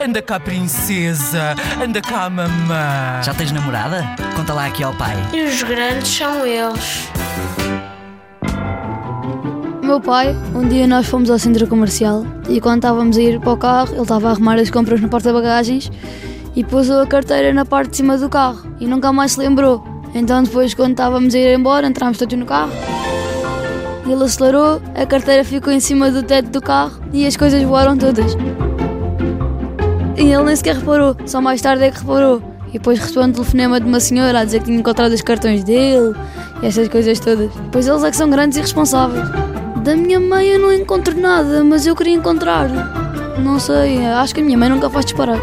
Anda cá, princesa. Anda cá, mamã. Já tens namorada? Conta lá aqui ao pai. E os grandes são eles. Meu pai, um dia nós fomos ao centro comercial e quando estávamos a ir para o carro, ele estava a arrumar as compras no porta-bagagens e pôs a carteira na parte de cima do carro e nunca mais se lembrou. Então depois quando estávamos a ir embora, entramos todos no carro. Ele acelerou, a carteira ficou em cima do teto do carro e as coisas voaram todas. E ele nem sequer reparou, só mais tarde é que reparou. E depois recebeu um telefonema de uma senhora a dizer que tinha encontrado os cartões dele e essas coisas todas. Pois eles é que são grandes e responsáveis. Da minha mãe eu não encontro nada, mas eu queria encontrar. Não sei, acho que a minha mãe nunca faz disparar.